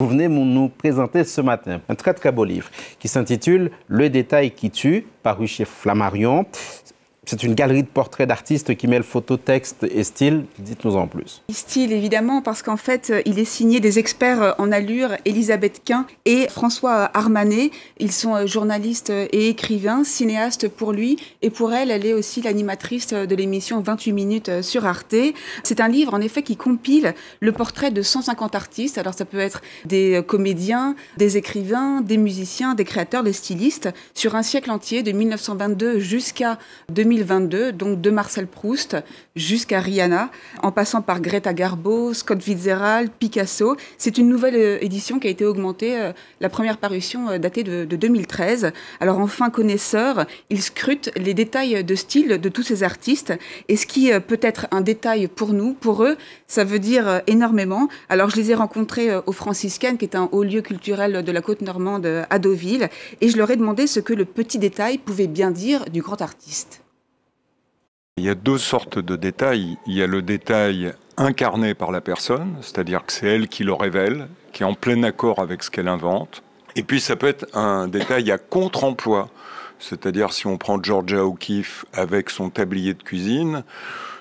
Vous venez nous présenter ce matin un très très beau livre qui s'intitule Le détail qui tue, paru chez Flammarion. C'est une galerie de portraits d'artistes qui mêle photo, texte et style. Dites-nous en plus. Style, évidemment, parce qu'en fait, il est signé des experts en allure, Elisabeth Quint et François Armanet. Ils sont journalistes et écrivains, cinéastes pour lui. Et pour elle, elle est aussi l'animatrice de l'émission 28 minutes sur Arte. C'est un livre, en effet, qui compile le portrait de 150 artistes. Alors, ça peut être des comédiens, des écrivains, des musiciens, des créateurs, des stylistes, sur un siècle entier, de 1922 jusqu'à 2000 2022, donc de Marcel Proust jusqu'à Rihanna, en passant par Greta Garbo, Scott Fitzgerald, Picasso. C'est une nouvelle euh, édition qui a été augmentée, euh, la première parution euh, datée de, 2013. Alors enfin connaisseur, il scrute les détails de style de tous ces artistes. Et ce qui peut être un détail pour nous, pour eux, ça veut dire énormément. Alors je les ai rencontrés au Franciscaine, qui est un haut lieu culturel de la côte normande à Deauville, et je leur ai demandé ce que le petit détail pouvait bien dire du grand artiste. Il y a deux sortes de détails. Il y a le détail incarné par la personne, c'est-à-dire que c'est elle qui le révèle, qui est en plein accord avec ce qu'elle invente. Et puis ça peut être un détail à contre-emploi, c'est-à-dire si on prend Georgia O'Keeffe avec son tablier de cuisine,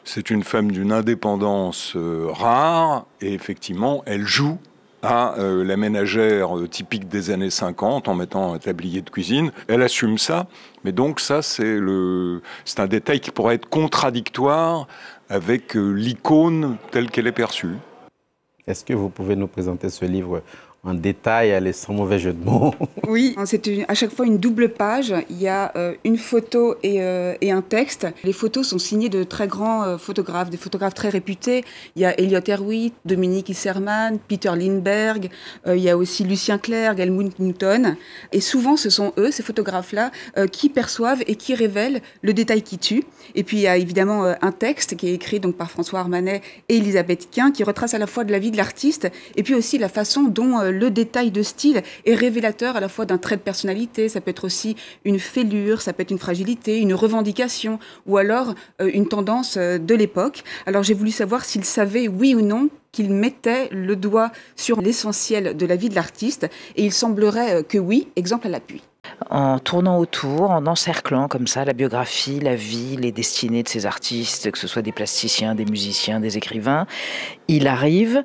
c'est une femme d'une indépendance euh, rare et effectivement elle joue à euh, la ménagère euh, typique des années 50 en mettant un tablier de cuisine. Elle assume ça, mais donc ça c'est le un détail qui pourrait être contradictoire avec euh, l'icône telle qu'elle est perçue. Est-ce que vous pouvez nous présenter ce livre en détail, elle est sans mauvais jeu de mots. Oui, c'est à chaque fois une double page. Il y a euh, une photo euh, et, un texte. Les photos sont signées de très grands euh, photographes, des photographes très réputés. Il y a Elliot Erwitt, Dominique Isserman, Peter Lindbergh. il y a aussi Lucien Clerc, Helmut Newton. Et souvent, ce sont eux, ces photographes-là, qui perçoivent et qui révèlent le détail qui tue. Et puis, il y a évidemment un texte qui est écrit donc par François Armanet et Elisabeth Quint, qui retrace à la fois de la vie de l'artiste et puis aussi la façon dont le détail de style est révélateur à la fois d'un trait de personnalité, ça peut être aussi une fêlure, ça peut être une fragilité, une revendication ou alors euh, une tendance euh, de l'époque. Alors j'ai voulu savoir s'il savait oui ou non qu'il mettait le doigt sur l'essentiel de la vie de l'artiste et il semblerait euh, que oui, exemple à l'appui en tournant autour, en encerclant comme ça la biographie, la vie, les destinées de ces artistes, que ce soit des plasticiens, des musiciens, des écrivains, il arrive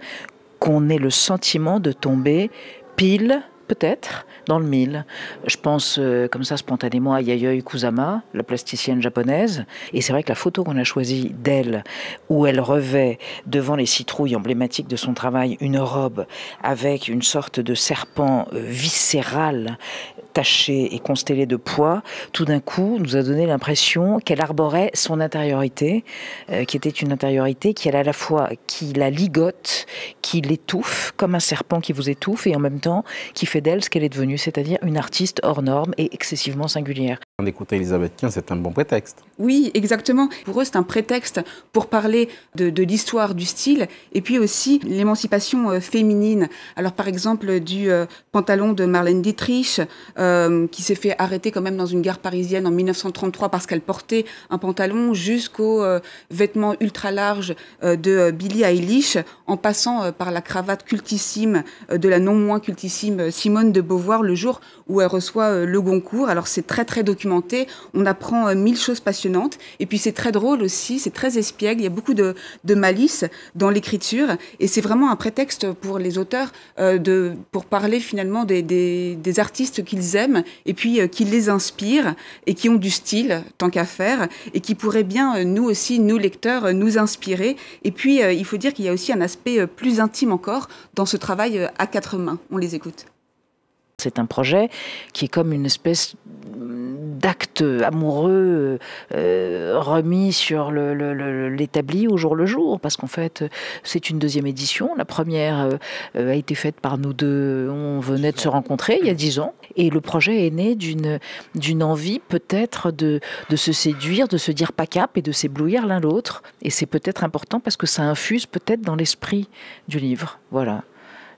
qu'on ait le sentiment de tomber pile, peut-être, dans le mille. Je pense euh, comme ça spontanément à Yayoi Kusama, la plasticienne japonaise. Et c'est vrai que la photo qu'on a choisie d'elle, où elle revêt devant les citrouilles emblématiques de son travail une robe avec une sorte de serpent euh, viscéral taché et constellé de poids, tout d'un coup nous a donné l'impression qu'elle arborait son intériorité, euh, qui était une intériorité qui elle à la fois qui la ligote, qui l'étouffe comme un serpent qui vous étouffe et en même temps qui fait d'elle ce qu'elle est devenue, c'est-à-dire une artiste hors norme et excessivement singulière. D'écouter Elisabeth Quint, c'est un bon prétexte. Oui, exactement. Pour eux, c'est un prétexte pour parler de, l'histoire du style et puis aussi l'émancipation euh, féminine. Alors, par exemple, du euh, pantalon de Marlène Dietrich, euh, qui s'est fait arrêter quand même dans une gare parisienne en 1933 parce qu'elle portait un pantalon, jusqu'aux vêtements ultra larges de Billie Eilish, en passant par la cravate cultissime de la non moins cultissime Simone de Beauvoir le jour où elle reçoit le Goncourt. Alors, c'est très, très documenté on apprend euh, mille choses passionnantes. Et puis c'est très drôle aussi, c'est très espiègle. Il y a beaucoup de, malice dans l'écriture. Et c'est vraiment un prétexte pour les auteurs euh, de, pour parler finalement des, artistes qu'ils aiment et puis euh, qui les inspirent et qui ont du style, tant qu'à faire, et qui pourraient bien, nous aussi, nous lecteurs, nous inspirer. Et puis il faut dire qu'il y a aussi un aspect plus intime encore dans ce travail à quatre mains. On les écoute. C'est un projet qui est comme une espèce d'actes amoureux euh, remis sur l'établi au jour le jour, parce qu'en fait, c'est une deuxième édition. La première euh, a été faite par nous deux. On venait de se rencontrer il y a dix ans, et le projet est né d'une envie peut-être de, de se séduire, de se dire pas cap et de s'éblouir l'un l'autre. Et c'est peut-être important parce que ça infuse peut-être dans l'esprit du livre. Voilà.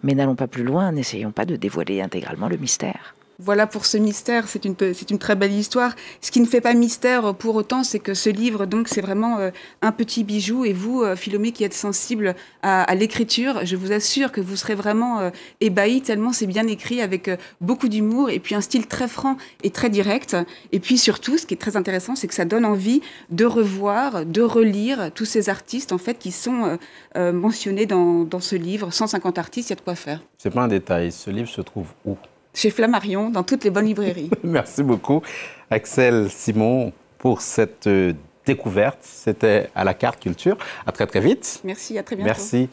Mais n'allons pas plus loin, n'essayons pas de dévoiler intégralement le mystère. Voilà pour ce mystère, c'est une, c'est une très belle histoire. Ce qui ne fait pas mystère pour autant, c'est que ce livre, donc, c'est vraiment euh, un petit bijou. Et vous, euh, Philomé, qui êtes sensible à, l'écriture, je vous assure que vous serez vraiment euh, ébahi tellement c'est bien écrit avec beaucoup d'humour et puis un style très franc et très direct. Et puis surtout, ce qui est très intéressant, c'est que ça donne envie de revoir, de relire tous ces artistes, en fait, qui sont mentionnés dans, dans ce livre. 150 artistes, il y a de quoi faire. C'est pas un détail. Ce livre se trouve où? Chez Flammarion, dans toutes les bonnes librairies. Merci beaucoup, Axel Simon, pour cette euh, découverte. C'était à la carte culture. À très très vite. Merci, à très bientôt. Merci.